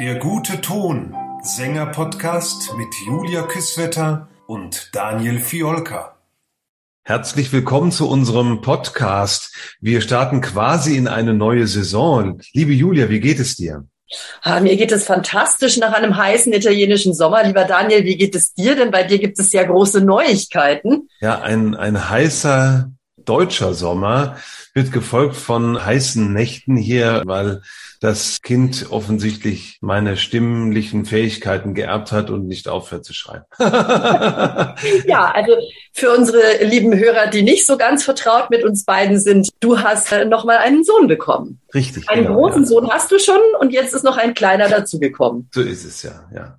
Der gute Ton, Sänger-Podcast mit Julia Küsswetter und Daniel Fiolka. Herzlich willkommen zu unserem Podcast. Wir starten quasi in eine neue Saison. Liebe Julia, wie geht es dir? Ah, mir geht es fantastisch nach einem heißen italienischen Sommer. Lieber Daniel, wie geht es dir? Denn bei dir gibt es ja große Neuigkeiten. Ja, ein, ein heißer deutscher Sommer wird gefolgt von heißen Nächten hier, weil das Kind offensichtlich meine stimmlichen Fähigkeiten geerbt hat und nicht aufhört zu schreien. ja, also für unsere lieben Hörer, die nicht so ganz vertraut mit uns beiden sind, du hast äh, noch mal einen Sohn bekommen. Richtig. Einen genau, großen ja. Sohn hast du schon und jetzt ist noch ein kleiner dazugekommen. So ist es ja, ja.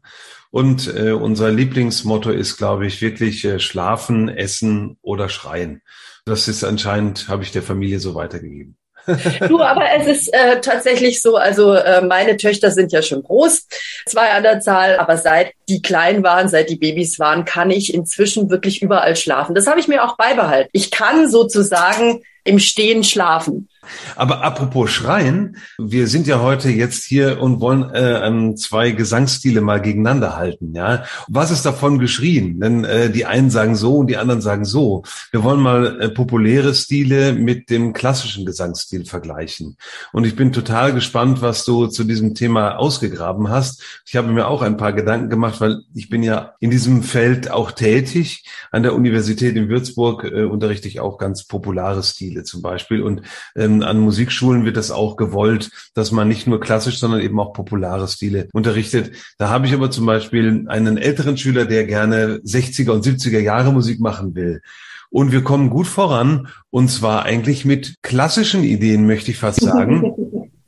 Und äh, unser Lieblingsmotto ist, glaube ich, wirklich äh, schlafen, essen oder schreien. Das ist anscheinend, habe ich der Familie so weitergegeben. Du, aber es ist äh, tatsächlich so, also äh, meine Töchter sind ja schon groß, zwei an der Zahl, aber seit die klein waren, seit die Babys waren, kann ich inzwischen wirklich überall schlafen. Das habe ich mir auch beibehalten. Ich kann sozusagen im Stehen schlafen. Aber apropos Schreien, wir sind ja heute jetzt hier und wollen äh, zwei Gesangsstile mal gegeneinander halten. Ja, was ist davon geschrien? Denn äh, die einen sagen so und die anderen sagen so. Wir wollen mal äh, populäre Stile mit dem klassischen Gesangsstil vergleichen. Und ich bin total gespannt, was du zu diesem Thema ausgegraben hast. Ich habe mir auch ein paar Gedanken gemacht, weil ich bin ja in diesem Feld auch tätig. An der Universität in Würzburg äh, unterrichte ich auch ganz populare Stile zum Beispiel und ähm, an Musikschulen wird das auch gewollt, dass man nicht nur klassisch, sondern eben auch populare Stile unterrichtet. Da habe ich aber zum Beispiel einen älteren Schüler, der gerne 60er und 70er Jahre Musik machen will. Und wir kommen gut voran, und zwar eigentlich mit klassischen Ideen, möchte ich fast sagen.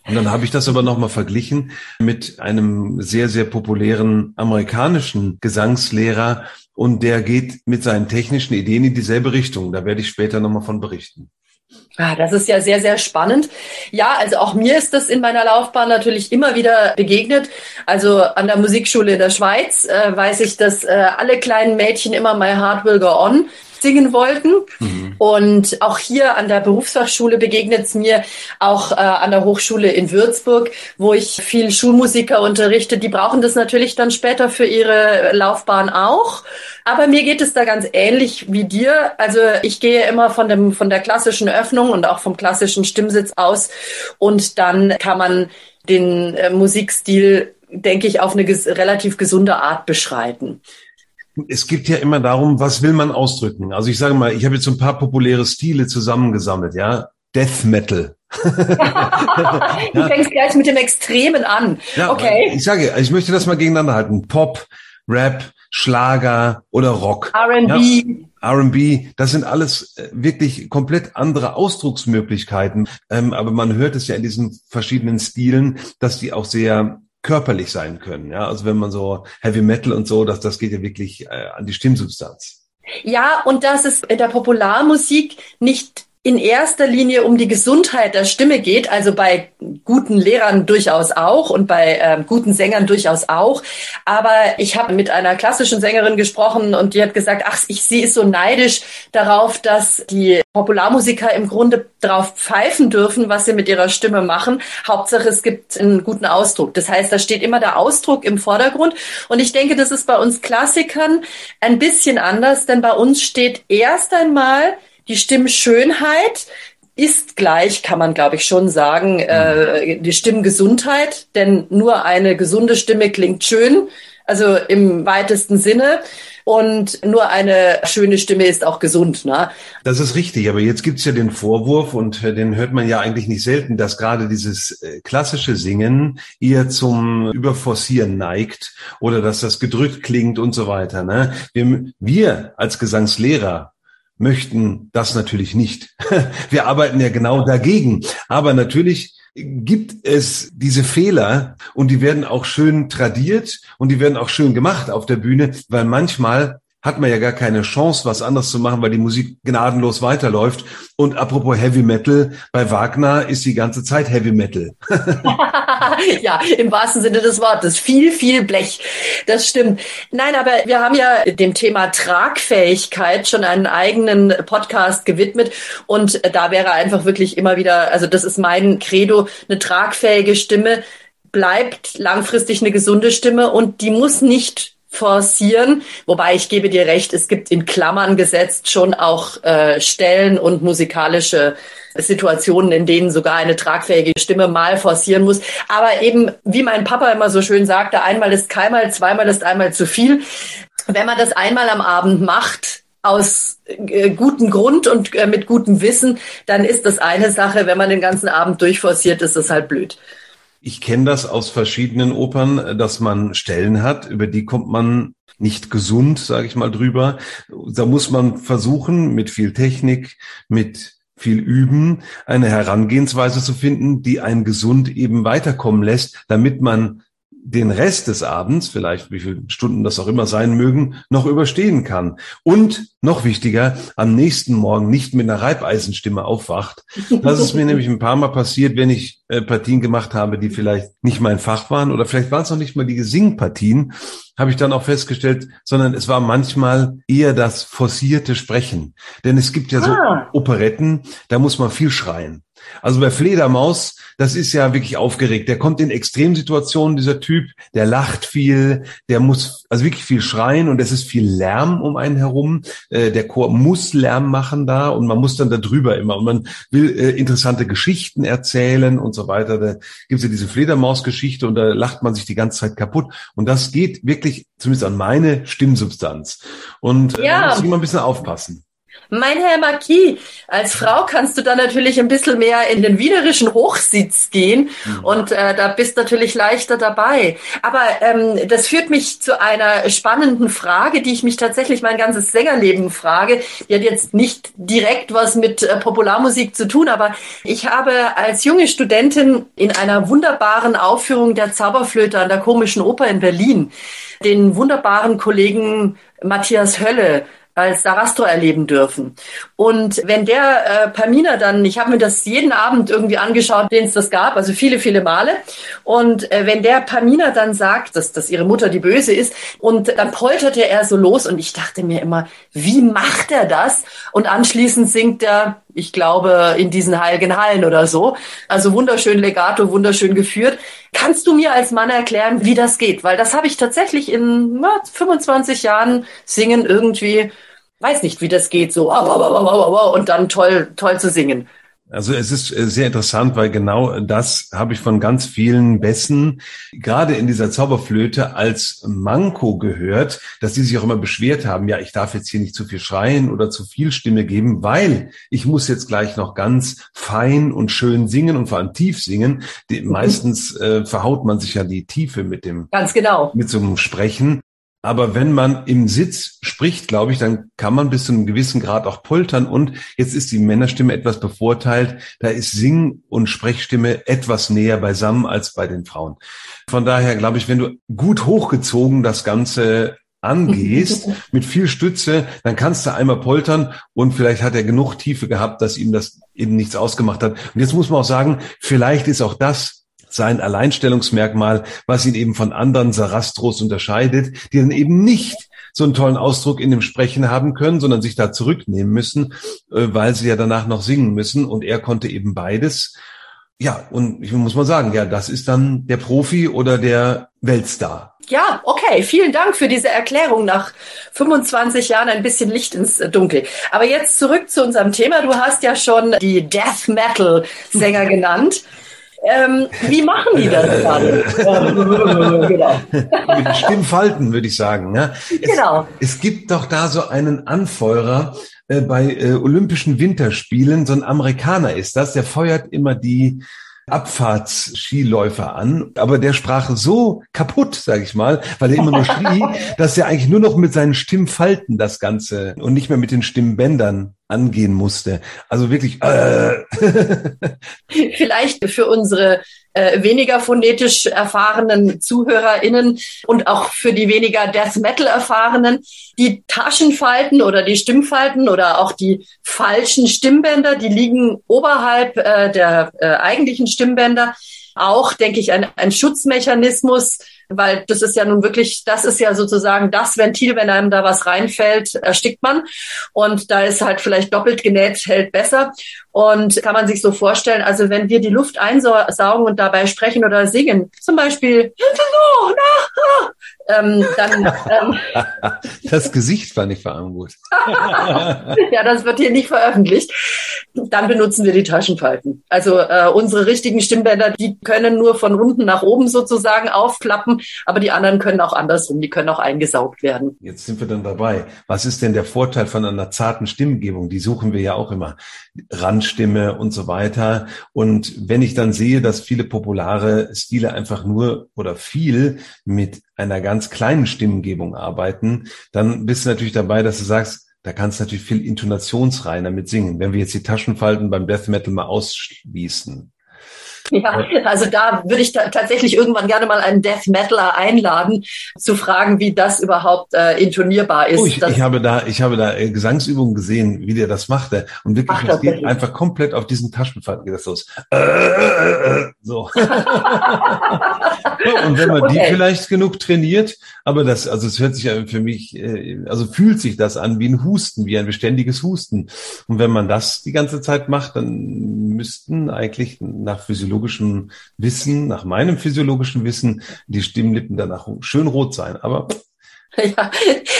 Und dann habe ich das aber nochmal verglichen mit einem sehr, sehr populären amerikanischen Gesangslehrer. Und der geht mit seinen technischen Ideen in dieselbe Richtung. Da werde ich später nochmal von berichten. Ah, das ist ja sehr, sehr spannend. Ja, also auch mir ist das in meiner Laufbahn natürlich immer wieder begegnet. Also an der Musikschule in der Schweiz äh, weiß ich, dass äh, alle kleinen Mädchen immer My Heart Will Go On singen wollten. Mhm. Und auch hier an der Berufsfachschule begegnet es mir, auch äh, an der Hochschule in Würzburg, wo ich viel Schulmusiker unterrichte. Die brauchen das natürlich dann später für ihre Laufbahn auch. Aber mir geht es da ganz ähnlich wie dir. Also ich gehe immer von dem, von der klassischen Öffnung und auch vom klassischen Stimmsitz aus. Und dann kann man den äh, Musikstil, denke ich, auf eine ges relativ gesunde Art beschreiten es geht ja immer darum, was will man ausdrücken. Also ich sage mal, ich habe jetzt so ein paar populäre Stile zusammengesammelt, ja. Death Metal. du fängst gleich mit dem Extremen an. Ja, okay. Ich sage, ich möchte das mal gegeneinander halten. Pop, Rap, Schlager oder Rock. R&B. Ja, R&B, das sind alles äh, wirklich komplett andere Ausdrucksmöglichkeiten. Ähm, aber man hört es ja in diesen verschiedenen Stilen, dass die auch sehr körperlich sein können. Ja, also wenn man so Heavy Metal und so, das, das geht ja wirklich äh, an die Stimmsubstanz. Ja, und dass es in der Popularmusik nicht in erster Linie um die Gesundheit der Stimme geht, also bei guten Lehrern durchaus auch und bei äh, guten Sängern durchaus auch. Aber ich habe mit einer klassischen Sängerin gesprochen und die hat gesagt, ach, ich, sie ist so neidisch darauf, dass die Popularmusiker im Grunde drauf pfeifen dürfen, was sie mit ihrer Stimme machen. Hauptsache, es gibt einen guten Ausdruck. Das heißt, da steht immer der Ausdruck im Vordergrund. Und ich denke, das ist bei uns Klassikern ein bisschen anders, denn bei uns steht erst einmal die Stimmschönheit ist gleich, kann man glaube ich schon sagen, äh, die Stimmgesundheit, denn nur eine gesunde Stimme klingt schön, also im weitesten Sinne. Und nur eine schöne Stimme ist auch gesund. Ne? Das ist richtig, aber jetzt gibt's ja den Vorwurf, und äh, den hört man ja eigentlich nicht selten, dass gerade dieses äh, klassische Singen eher zum Überforcieren neigt oder dass das gedrückt klingt und so weiter. Ne? Wir, wir als Gesangslehrer möchten das natürlich nicht. Wir arbeiten ja genau dagegen. Aber natürlich gibt es diese Fehler und die werden auch schön tradiert und die werden auch schön gemacht auf der Bühne, weil manchmal hat man ja gar keine Chance, was anderes zu machen, weil die Musik gnadenlos weiterläuft. Und apropos Heavy Metal, bei Wagner ist die ganze Zeit Heavy Metal. ja, im wahrsten Sinne des Wortes. Viel, viel Blech. Das stimmt. Nein, aber wir haben ja dem Thema Tragfähigkeit schon einen eigenen Podcast gewidmet. Und da wäre einfach wirklich immer wieder, also das ist mein Credo, eine tragfähige Stimme bleibt langfristig eine gesunde Stimme und die muss nicht forcieren. Wobei ich gebe dir recht, es gibt in Klammern gesetzt schon auch äh, Stellen und musikalische Situationen, in denen sogar eine tragfähige Stimme mal forcieren muss. Aber eben, wie mein Papa immer so schön sagte, einmal ist keinmal, zweimal ist einmal zu viel. Wenn man das einmal am Abend macht, aus äh, gutem Grund und äh, mit gutem Wissen, dann ist das eine Sache. Wenn man den ganzen Abend durchforciert, ist das halt blöd. Ich kenne das aus verschiedenen Opern, dass man Stellen hat, über die kommt man nicht gesund, sage ich mal, drüber. Da muss man versuchen, mit viel Technik, mit viel Üben, eine Herangehensweise zu finden, die einen gesund eben weiterkommen lässt, damit man den Rest des Abends, vielleicht wie viele Stunden das auch immer sein mögen, noch überstehen kann. Und noch wichtiger, am nächsten Morgen nicht mit einer Reibeisenstimme aufwacht. Das ist mir nämlich ein paar Mal passiert, wenn ich äh, Partien gemacht habe, die vielleicht nicht mein Fach waren oder vielleicht waren es noch nicht mal die Singpartien, habe ich dann auch festgestellt, sondern es war manchmal eher das forcierte Sprechen. Denn es gibt ja so ah. Operetten, da muss man viel schreien. Also bei Fledermaus, das ist ja wirklich aufgeregt. Der kommt in Extremsituationen, dieser Typ, der lacht viel, der muss also wirklich viel schreien und es ist viel Lärm um einen herum. Äh, der Chor muss Lärm machen da und man muss dann da drüber immer und man will äh, interessante Geschichten erzählen und so weiter. Da gibt es ja diese Fledermaus-Geschichte und da lacht man sich die ganze Zeit kaputt. Und das geht wirklich zumindest an meine Stimmsubstanz. Und äh, ja. da muss ich immer ein bisschen aufpassen. Mein Herr Marquis, als Frau kannst du da natürlich ein bisschen mehr in den wienerischen Hochsitz gehen mhm. und äh, da bist natürlich leichter dabei. Aber ähm, das führt mich zu einer spannenden Frage, die ich mich tatsächlich mein ganzes Sängerleben frage. Die hat jetzt nicht direkt was mit äh, Popularmusik zu tun, aber ich habe als junge Studentin in einer wunderbaren Aufführung der Zauberflöte an der Komischen Oper in Berlin den wunderbaren Kollegen Matthias Hölle als Sarastro erleben dürfen. Und wenn der äh, Pamina dann, ich habe mir das jeden Abend irgendwie angeschaut, den es das gab, also viele, viele Male. Und äh, wenn der Pamina dann sagt, dass, dass ihre Mutter die Böse ist, und dann polterte er so los und ich dachte mir immer, wie macht er das? Und anschließend singt er, ich glaube, in diesen heiligen Hallen oder so. Also wunderschön legato, wunderschön geführt. Kannst du mir als Mann erklären, wie das geht? Weil das habe ich tatsächlich in na, 25 Jahren Singen irgendwie weiß nicht, wie das geht, so und dann toll, toll zu singen. Also es ist äh, sehr interessant, weil genau das habe ich von ganz vielen Bässen gerade in dieser Zauberflöte als Manko gehört, dass die sich auch immer beschwert haben, ja, ich darf jetzt hier nicht zu viel schreien oder zu viel Stimme geben, weil ich muss jetzt gleich noch ganz fein und schön singen und vor allem tief singen. Die, meistens äh, verhaut man sich ja die Tiefe mit dem ganz genau mit so einem Sprechen. Aber wenn man im Sitz spricht, glaube ich, dann kann man bis zu einem gewissen Grad auch poltern. Und jetzt ist die Männerstimme etwas bevorteilt. Da ist Sing- und Sprechstimme etwas näher beisammen als bei den Frauen. Von daher glaube ich, wenn du gut hochgezogen das Ganze angehst, mit viel Stütze, dann kannst du einmal poltern und vielleicht hat er genug Tiefe gehabt, dass ihm das eben nichts ausgemacht hat. Und jetzt muss man auch sagen, vielleicht ist auch das sein Alleinstellungsmerkmal, was ihn eben von anderen Sarastros unterscheidet, die dann eben nicht so einen tollen Ausdruck in dem Sprechen haben können, sondern sich da zurücknehmen müssen, äh, weil sie ja danach noch singen müssen. Und er konnte eben beides. Ja, und ich muss mal sagen, ja, das ist dann der Profi oder der Weltstar. Ja, okay. Vielen Dank für diese Erklärung nach 25 Jahren ein bisschen Licht ins Dunkel. Aber jetzt zurück zu unserem Thema. Du hast ja schon die Death Metal Sänger genannt. Ähm, wie machen die das dann? genau. Mit Stimmfalten, würde ich sagen. Ja. Es, genau. Es gibt doch da so einen Anfeuerer äh, bei äh, Olympischen Winterspielen. So ein Amerikaner ist das. Der feuert immer die Abfahrtsskiläufer an, aber der sprach so kaputt, sage ich mal, weil er immer nur schrie, dass er eigentlich nur noch mit seinen Stimmfalten das Ganze und nicht mehr mit den Stimmbändern angehen musste. Also wirklich. Äh. Vielleicht für unsere äh, weniger phonetisch erfahrenen ZuhörerInnen und auch für die weniger Death Metal erfahrenen, die Taschenfalten oder die Stimmfalten oder auch die falschen Stimmbänder, die liegen oberhalb äh, der äh, eigentlichen Stimmbänder. Auch, denke ich, ein, ein Schutzmechanismus, weil das ist ja nun wirklich, das ist ja sozusagen das Ventil, wenn einem da was reinfällt, erstickt man. Und da ist halt vielleicht doppelt genäht, hält besser. Und kann man sich so vorstellen, also wenn wir die Luft einsaugen und dabei sprechen oder singen, zum Beispiel, ähm, dann. Ähm, das Gesicht fand ich vor allem gut. ja, das wird hier nicht veröffentlicht. Dann benutzen wir die Taschenfalten. Also äh, unsere richtigen Stimmbänder, die können nur von unten nach oben sozusagen aufklappen, aber die anderen können auch andersrum, die können auch eingesaugt werden. Jetzt sind wir dann dabei. Was ist denn der Vorteil von einer zarten Stimmgebung? Die suchen wir ja auch immer. Randstimme und so weiter. Und wenn ich dann sehe, dass viele populare Stile einfach nur oder viel mit einer ganz kleinen Stimmgebung arbeiten, dann bist du natürlich dabei, dass du sagst, da kannst du natürlich viel intonationsreiner mit singen. Wenn wir jetzt die Taschenfalten beim Death Metal mal ausschließen. Ja, also da würde ich ta tatsächlich irgendwann gerne mal einen Death Metaler einladen, zu fragen, wie das überhaupt äh, intonierbar ist. Oh, ich, ich, habe da, ich habe da äh, Gesangsübungen gesehen, wie der das machte. Und wirklich, Ach, geht einfach komplett auf diesen Taschenfalten geht das los. Äh so. ja, und wenn man okay. die vielleicht genug trainiert, aber das, also es hört sich ja für mich, äh, also fühlt sich das an wie ein Husten, wie ein beständiges Husten. Und wenn man das die ganze Zeit macht, dann müssten eigentlich nach physiologischem Wissen, nach meinem physiologischen Wissen, die Stimmlippen danach schön rot sein. Aber Ja,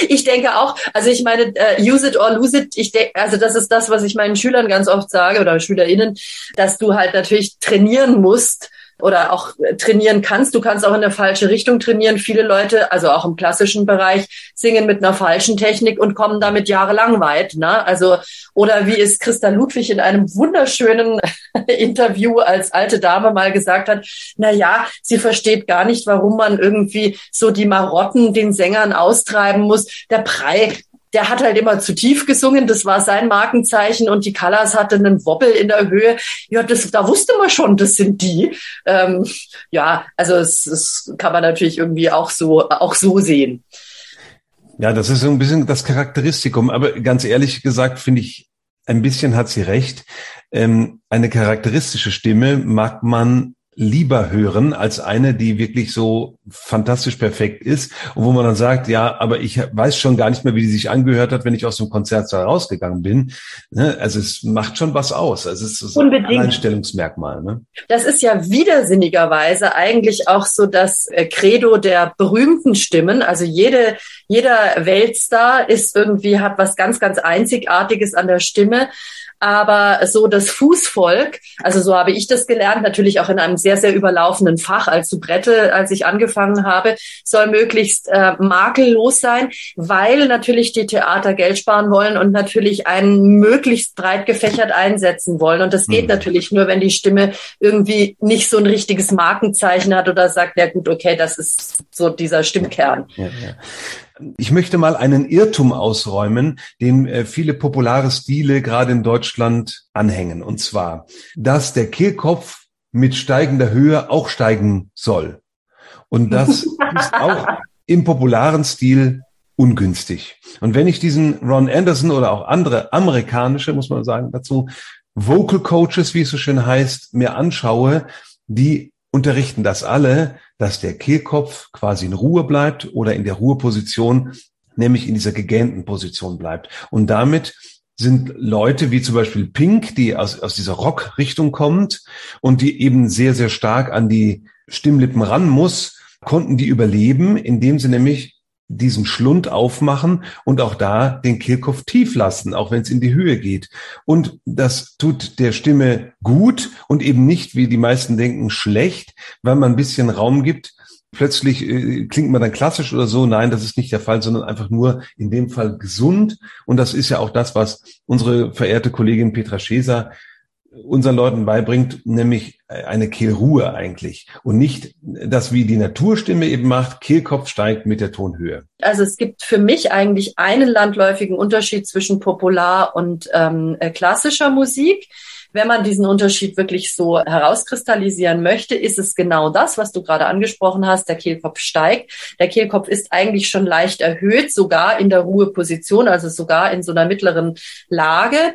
ich denke auch, also ich meine, uh, use it or lose it, ich denke, also das ist das, was ich meinen Schülern ganz oft sage oder SchülerInnen, dass du halt natürlich trainieren musst, oder auch trainieren kannst. Du kannst auch in eine falsche Richtung trainieren. Viele Leute, also auch im klassischen Bereich, singen mit einer falschen Technik und kommen damit jahrelang weit. Ne? Also, oder wie es Christa Ludwig in einem wunderschönen Interview als alte Dame mal gesagt hat, na ja, sie versteht gar nicht, warum man irgendwie so die Marotten den Sängern austreiben muss. Der Brei der hat halt immer zu tief gesungen, das war sein Markenzeichen und die Callas hatte einen Wobbel in der Höhe. Ja, das, da wusste man schon, das sind die. Ähm, ja, also es, es kann man natürlich irgendwie auch so, auch so sehen. Ja, das ist so ein bisschen das Charakteristikum. Aber ganz ehrlich gesagt, finde ich, ein bisschen hat sie recht. Ähm, eine charakteristische Stimme mag man lieber hören als eine, die wirklich so fantastisch perfekt ist und wo man dann sagt, ja, aber ich weiß schon gar nicht mehr, wie die sich angehört hat, wenn ich aus dem Konzertsaal rausgegangen bin. Ne? Also es macht schon was aus. Also es ist ein Einstellungsmerkmal. Ne? Das ist ja widersinnigerweise eigentlich auch so das äh, Credo der berühmten Stimmen. Also jede, jeder Weltstar ist irgendwie, hat was ganz, ganz Einzigartiges an der Stimme aber so das Fußvolk, also so habe ich das gelernt, natürlich auch in einem sehr, sehr überlaufenden Fach als Soubrette, als ich angefangen habe, soll möglichst äh, makellos sein, weil natürlich die Theater Geld sparen wollen und natürlich einen möglichst breit gefächert einsetzen wollen. Und das geht mhm. natürlich nur, wenn die Stimme irgendwie nicht so ein richtiges Markenzeichen hat oder sagt, ja gut, okay, das ist so dieser Stimmkern. Ja, ja. Ich möchte mal einen Irrtum ausräumen, den äh, viele populare Stile gerade in Deutschland anhängen. Und zwar, dass der Kehlkopf mit steigender Höhe auch steigen soll. Und das ist auch im popularen Stil ungünstig. Und wenn ich diesen Ron Anderson oder auch andere amerikanische, muss man sagen, dazu Vocal Coaches, wie es so schön heißt, mir anschaue, die unterrichten das alle, dass der Kehlkopf quasi in Ruhe bleibt oder in der Ruheposition, nämlich in dieser gegähnten Position bleibt. Und damit sind Leute wie zum Beispiel Pink, die aus, aus dieser Rock-Richtung kommt und die eben sehr, sehr stark an die Stimmlippen ran muss, konnten die überleben, indem sie nämlich diesen Schlund aufmachen und auch da den Kehlkopf tief lassen, auch wenn es in die Höhe geht. Und das tut der Stimme gut und eben nicht, wie die meisten denken, schlecht, weil man ein bisschen Raum gibt. Plötzlich äh, klingt man dann klassisch oder so. Nein, das ist nicht der Fall, sondern einfach nur in dem Fall gesund. Und das ist ja auch das, was unsere verehrte Kollegin Petra Scheser unseren Leuten beibringt, nämlich eine Kehlruhe eigentlich und nicht das, wie die Naturstimme eben macht, Kehlkopf steigt mit der Tonhöhe. Also es gibt für mich eigentlich einen landläufigen Unterschied zwischen Popular- und ähm, äh, klassischer Musik. Wenn man diesen Unterschied wirklich so herauskristallisieren möchte, ist es genau das, was du gerade angesprochen hast. Der Kehlkopf steigt. Der Kehlkopf ist eigentlich schon leicht erhöht, sogar in der Ruheposition, also sogar in so einer mittleren Lage.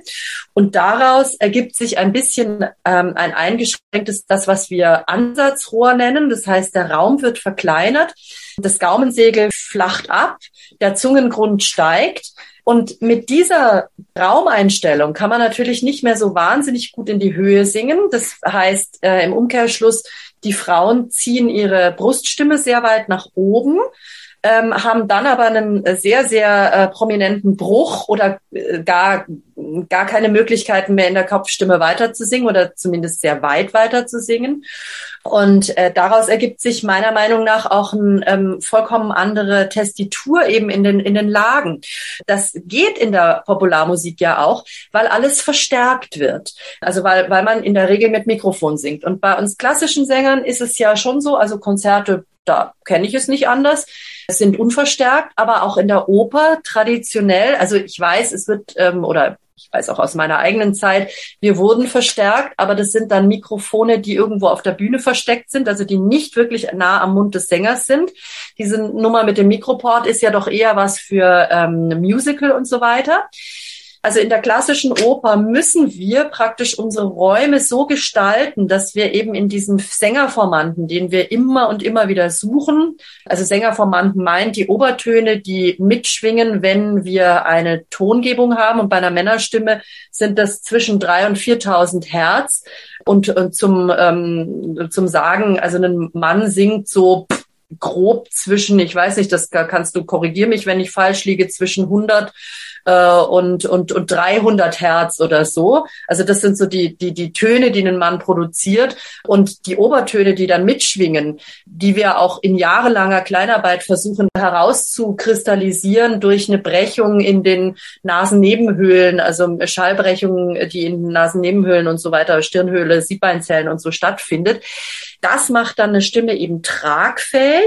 Und daraus ergibt sich ein bisschen ähm, ein eingeschränktes, das, was wir Ansatzrohr nennen. Das heißt, der Raum wird verkleinert. Das Gaumensegel flacht ab, der Zungengrund steigt Und mit dieser Raumeinstellung kann man natürlich nicht mehr so wahnsinnig gut in die Höhe singen. Das heißt äh, im Umkehrschluss, die Frauen ziehen ihre Bruststimme sehr weit nach oben ähm, haben dann aber einen sehr, sehr äh, prominenten Bruch oder äh, gar, gar keine Möglichkeiten mehr in der Kopfstimme weiter zu singen oder zumindest sehr weit weiter zu singen. Und äh, daraus ergibt sich meiner Meinung nach auch eine ähm, vollkommen andere Testitur eben in den, in den Lagen. Das geht in der Popularmusik ja auch, weil alles verstärkt wird. Also weil, weil man in der Regel mit Mikrofon singt. Und bei uns klassischen Sängern ist es ja schon so, also Konzerte da kenne ich es nicht anders, sind unverstärkt, aber auch in der Oper traditionell, also ich weiß, es wird, ähm, oder ich weiß auch aus meiner eigenen Zeit, wir wurden verstärkt, aber das sind dann Mikrofone, die irgendwo auf der Bühne versteckt sind, also die nicht wirklich nah am Mund des Sängers sind. Diese Nummer mit dem Mikroport ist ja doch eher was für ähm, Musical und so weiter. Also in der klassischen Oper müssen wir praktisch unsere Räume so gestalten, dass wir eben in diesen Sängerformanten, den wir immer und immer wieder suchen, also Sängerformanten meint die Obertöne, die mitschwingen, wenn wir eine Tongebung haben. Und bei einer Männerstimme sind das zwischen drei und 4.000 Hertz. Und, und zum, ähm, zum Sagen, also ein Mann singt so grob zwischen, ich weiß nicht, das kannst du korrigieren mich, wenn ich falsch liege, zwischen 100 äh, und, und, und 300 Hertz oder so. Also das sind so die, die, die Töne, die ein Mann produziert und die Obertöne, die dann mitschwingen, die wir auch in jahrelanger Kleinarbeit versuchen herauszukristallisieren durch eine Brechung in den Nasennebenhöhlen, also Schallbrechungen, die in den Nasennebenhöhlen und so weiter, Stirnhöhle, Siebbeinzellen und so stattfindet. Das macht dann eine Stimme eben tragfähig,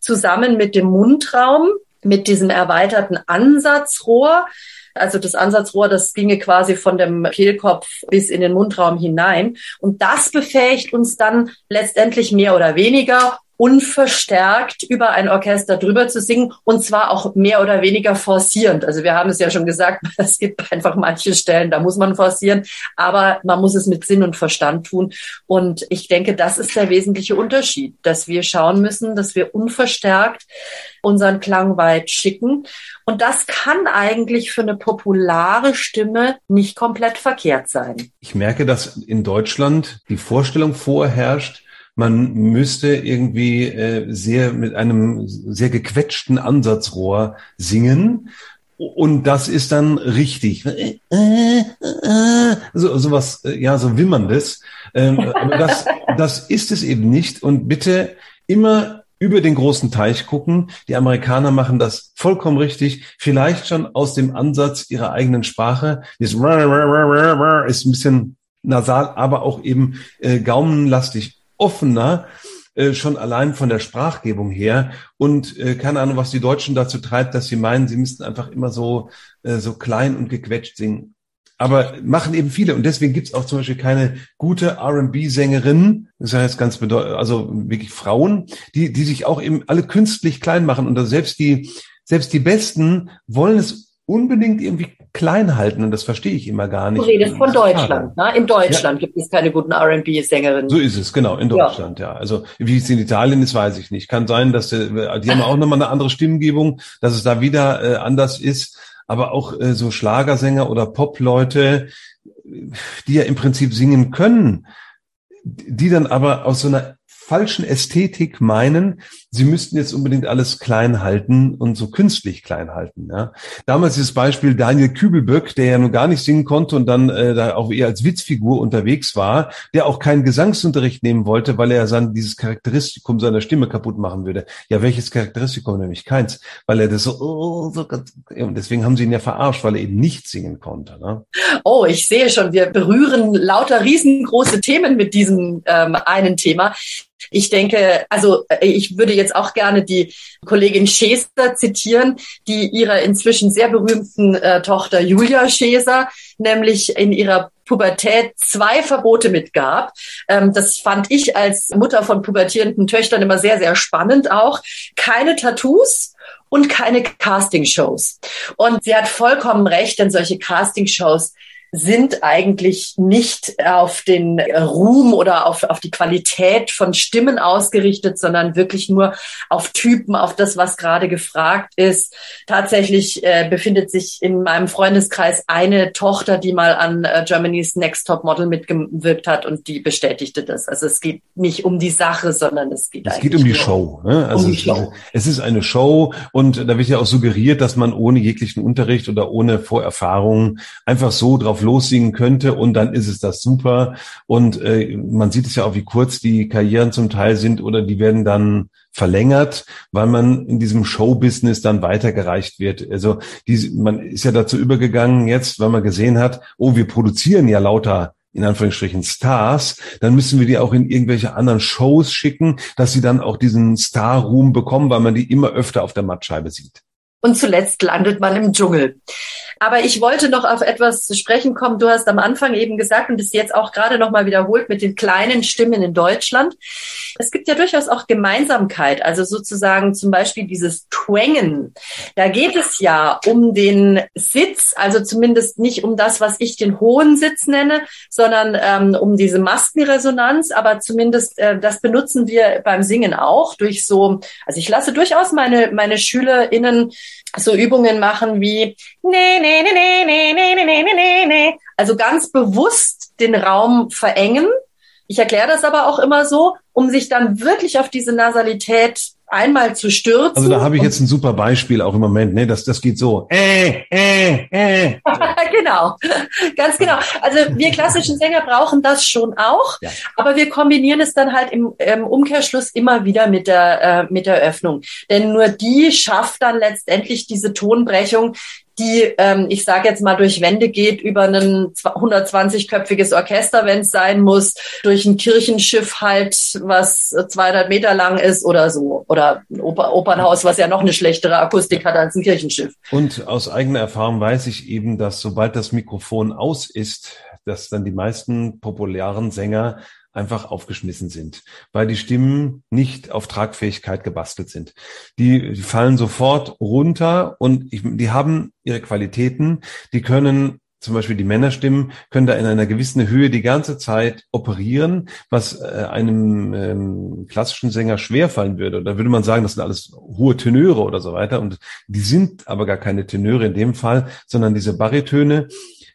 zusammen mit dem Mundraum mit diesem erweiterten Ansatzrohr. Also das Ansatzrohr, das ginge quasi von dem Kehlkopf bis in den Mundraum hinein. Und das befähigt uns dann letztendlich mehr oder weniger unverstärkt über ein Orchester drüber zu singen und zwar auch mehr oder weniger forcierend. Also wir haben es ja schon gesagt, es gibt einfach manche Stellen, da muss man forcieren, aber man muss es mit Sinn und Verstand tun. Und ich denke, das ist der wesentliche Unterschied, dass wir schauen müssen, dass wir unverstärkt unseren Klang weit schicken. Und das kann eigentlich für eine populare Stimme nicht komplett verkehrt sein. Ich merke, dass in Deutschland die Vorstellung vorherrscht, man müsste irgendwie äh, sehr mit einem sehr gequetschten Ansatzrohr singen. Und das ist dann richtig. So, sowas, ja, so wimmerndes. Ähm, aber das, das ist es eben nicht. Und bitte immer über den großen Teich gucken. Die Amerikaner machen das vollkommen richtig. Vielleicht schon aus dem Ansatz ihrer eigenen Sprache. ist ein bisschen nasal, aber auch eben äh, gaumenlastig offener, äh, schon allein von der Sprachgebung her. Und äh, keine Ahnung, was die Deutschen dazu treibt, dass sie meinen, sie müssten einfach immer so, äh, so klein und gequetscht singen. Aber machen eben viele. Und deswegen gibt's auch zum Beispiel keine gute R&B-Sängerin, das heißt ganz bedeutend, also wirklich Frauen, die, die sich auch eben alle künstlich klein machen. Und selbst die, selbst die Besten wollen es unbedingt irgendwie klein halten und das verstehe ich immer gar nicht. Du redest von Deutschland. Ne? In Deutschland ja. gibt es keine guten R&B-Sängerinnen. So ist es, genau, in Deutschland, ja. ja. Also wie es in Italien ist, weiß ich nicht. Kann sein, dass äh, die haben auch nochmal eine andere Stimmgebung, dass es da wieder äh, anders ist. Aber auch äh, so Schlagersänger oder Pop-Leute, die ja im Prinzip singen können, die dann aber aus so einer falschen Ästhetik meinen, sie müssten jetzt unbedingt alles klein halten und so künstlich klein halten. Ja. Damals das Beispiel Daniel Kübelböck, der ja nun gar nicht singen konnte und dann äh, da auch eher als Witzfigur unterwegs war, der auch keinen Gesangsunterricht nehmen wollte, weil er dann dieses Charakteristikum seiner Stimme kaputt machen würde. Ja, welches Charakteristikum? Nämlich keins, weil er das so, oh, so und deswegen haben sie ihn ja verarscht, weil er eben nicht singen konnte. Ne? Oh, ich sehe schon, wir berühren lauter riesengroße Themen mit diesem ähm, einen Thema. Ich denke, also äh, ich würde jetzt auch gerne die Kollegin Scheser zitieren, die ihrer inzwischen sehr berühmten äh, Tochter Julia Scheser nämlich in ihrer Pubertät zwei Verbote mitgab. Ähm, das fand ich als Mutter von pubertierenden Töchtern immer sehr, sehr spannend auch. Keine Tattoos und keine Castingshows. Und sie hat vollkommen recht, denn solche Castingshows sind eigentlich nicht auf den Ruhm oder auf, auf die Qualität von Stimmen ausgerichtet, sondern wirklich nur auf Typen, auf das, was gerade gefragt ist. Tatsächlich äh, befindet sich in meinem Freundeskreis eine Tochter, die mal an äh, Germany's Next Top Model mitgewirkt hat und die bestätigte das. Also es geht nicht um die Sache, sondern es geht Es geht um die Show. Ne? Also um die Show. Es ist eine Show und da wird ja auch suggeriert, dass man ohne jeglichen Unterricht oder ohne Vorerfahrung einfach so drauf lossingen könnte und dann ist es das super. Und äh, man sieht es ja auch, wie kurz die Karrieren zum Teil sind oder die werden dann verlängert, weil man in diesem Showbusiness dann weitergereicht wird. Also die, man ist ja dazu übergegangen jetzt, weil man gesehen hat, oh, wir produzieren ja lauter in Anführungsstrichen Stars, dann müssen wir die auch in irgendwelche anderen Shows schicken, dass sie dann auch diesen Star-Ruhm bekommen, weil man die immer öfter auf der Mattscheibe sieht. Und zuletzt landet man im Dschungel. Aber ich wollte noch auf etwas zu sprechen kommen. Du hast am Anfang eben gesagt und das jetzt auch gerade noch mal wiederholt mit den kleinen Stimmen in Deutschland. Es gibt ja durchaus auch Gemeinsamkeit, also sozusagen zum Beispiel dieses Twängen. Da geht es ja um den Sitz, also zumindest nicht um das, was ich den hohen Sitz nenne, sondern ähm, um diese Maskenresonanz. Aber zumindest äh, das benutzen wir beim Singen auch durch so. Also ich lasse durchaus meine meine SchülerInnen so Übungen machen wie nee, nee, nee, nee, nee, nee, nee, nee, nee, nee. Also ganz bewusst den Raum verengen. Ich erkläre das aber auch immer so, um sich dann wirklich auf diese Nasalität einmal zu stürzen. Also da habe ich jetzt ein super Beispiel auch im Moment, ne? Das, das geht so. Äh, äh, äh. genau, ganz genau. Also wir klassischen Sänger brauchen das schon auch, ja. aber wir kombinieren es dann halt im, im Umkehrschluss immer wieder mit der, äh, mit der Öffnung. Denn nur die schafft dann letztendlich diese Tonbrechung, die, ähm, ich sage jetzt mal, durch Wände geht über ein 120-köpfiges Orchester, wenn es sein muss, durch ein Kirchenschiff halt, was 200 Meter lang ist oder so. Oder ein Oper Opernhaus, was ja noch eine schlechtere Akustik hat als ein Kirchenschiff. Und aus eigener Erfahrung weiß ich eben, dass sobald das Mikrofon aus ist, dass dann die meisten populären Sänger einfach aufgeschmissen sind, weil die Stimmen nicht auf Tragfähigkeit gebastelt sind. Die, die fallen sofort runter und ich, die haben ihre Qualitäten, die können zum Beispiel die Männerstimmen können da in einer gewissen Höhe die ganze Zeit operieren, was äh, einem ähm, klassischen Sänger schwerfallen würde. Da würde man sagen, das sind alles hohe Tenöre oder so weiter. Und die sind aber gar keine Tenöre in dem Fall, sondern diese Baritöne,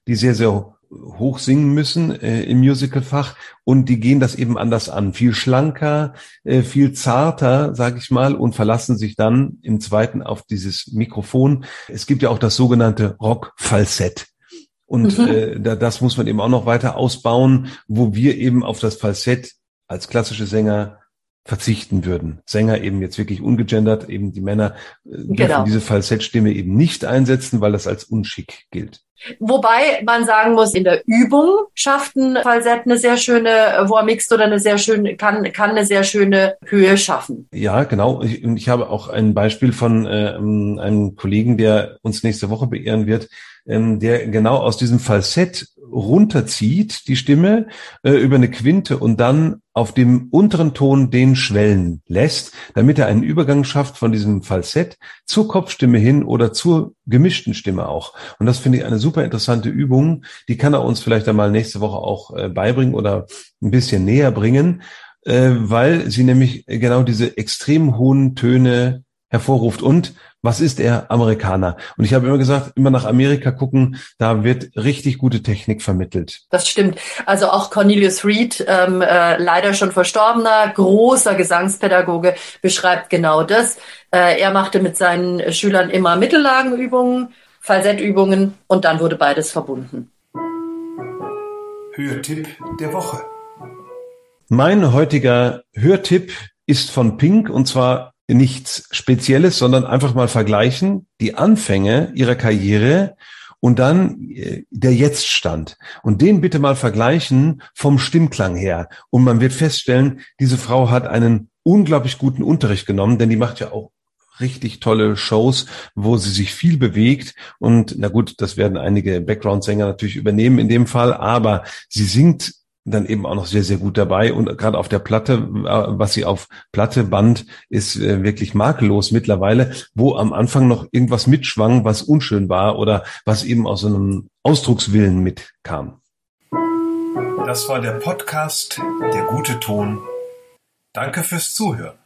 die sehr, sehr hoch singen müssen äh, im Musicalfach und die gehen das eben anders an, viel schlanker, äh, viel zarter, sage ich mal, und verlassen sich dann im zweiten auf dieses Mikrofon. Es gibt ja auch das sogenannte Rock-Falsett. Und mhm. äh, da, das muss man eben auch noch weiter ausbauen, wo wir eben auf das Falsett als klassische Sänger verzichten würden. Sänger eben jetzt wirklich ungegendert, eben die Männer äh, dürfen genau. diese Falsettstimme eben nicht einsetzen, weil das als unschick gilt. Wobei man sagen muss, in der Übung schafft ein Falsett eine sehr schöne Vormixed oder eine sehr schöne, kann, kann eine sehr schöne Höhe schaffen. Ja, genau. Ich, ich habe auch ein Beispiel von äh, einem Kollegen, der uns nächste Woche beehren wird, ähm, der genau aus diesem Falsett runterzieht, die Stimme, äh, über eine Quinte und dann auf dem unteren Ton den schwellen lässt, damit er einen Übergang schafft von diesem Falsett zur Kopfstimme hin oder zur gemischten Stimme auch. Und das finde ich eine super interessante Übung. Die kann er uns vielleicht einmal nächste Woche auch äh, beibringen oder ein bisschen näher bringen, äh, weil sie nämlich genau diese extrem hohen Töne hervorruft. Und was ist er? Amerikaner. Und ich habe immer gesagt, immer nach Amerika gucken, da wird richtig gute Technik vermittelt. Das stimmt. Also auch Cornelius Reed, ähm, äh, leider schon verstorbener, großer Gesangspädagoge, beschreibt genau das. Äh, er machte mit seinen Schülern immer Mittellagenübungen, Falsettübungen und dann wurde beides verbunden. Hörtipp der Woche. Mein heutiger Hörtipp ist von Pink und zwar nichts Spezielles, sondern einfach mal vergleichen die Anfänge ihrer Karriere und dann äh, der Jetztstand. Und den bitte mal vergleichen vom Stimmklang her. Und man wird feststellen, diese Frau hat einen unglaublich guten Unterricht genommen, denn die macht ja auch richtig tolle Shows, wo sie sich viel bewegt. Und na gut, das werden einige Background-Sänger natürlich übernehmen in dem Fall, aber sie singt dann eben auch noch sehr, sehr gut dabei. Und gerade auf der Platte, äh, was sie auf Platte band, ist äh, wirklich makellos mittlerweile, wo am Anfang noch irgendwas mitschwang, was unschön war oder was eben aus einem Ausdruckswillen mitkam. Das war der Podcast Der gute Ton. Danke fürs Zuhören.